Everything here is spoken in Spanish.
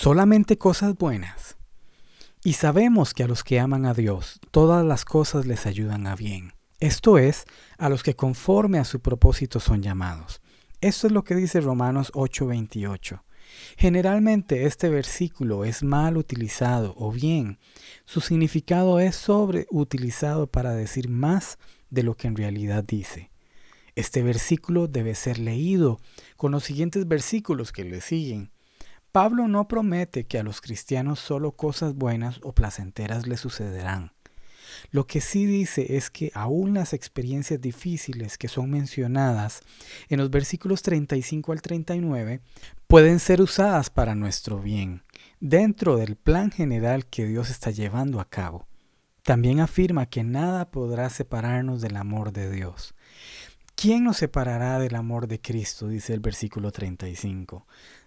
solamente cosas buenas. Y sabemos que a los que aman a Dios, todas las cosas les ayudan a bien. Esto es, a los que conforme a su propósito son llamados. Esto es lo que dice Romanos 8:28. Generalmente este versículo es mal utilizado o bien su significado es sobreutilizado para decir más de lo que en realidad dice. Este versículo debe ser leído con los siguientes versículos que le siguen. Pablo no promete que a los cristianos solo cosas buenas o placenteras les sucederán. Lo que sí dice es que aún las experiencias difíciles que son mencionadas en los versículos 35 al 39 pueden ser usadas para nuestro bien, dentro del plan general que Dios está llevando a cabo. También afirma que nada podrá separarnos del amor de Dios. ¿Quién nos separará del amor de Cristo? dice el versículo 35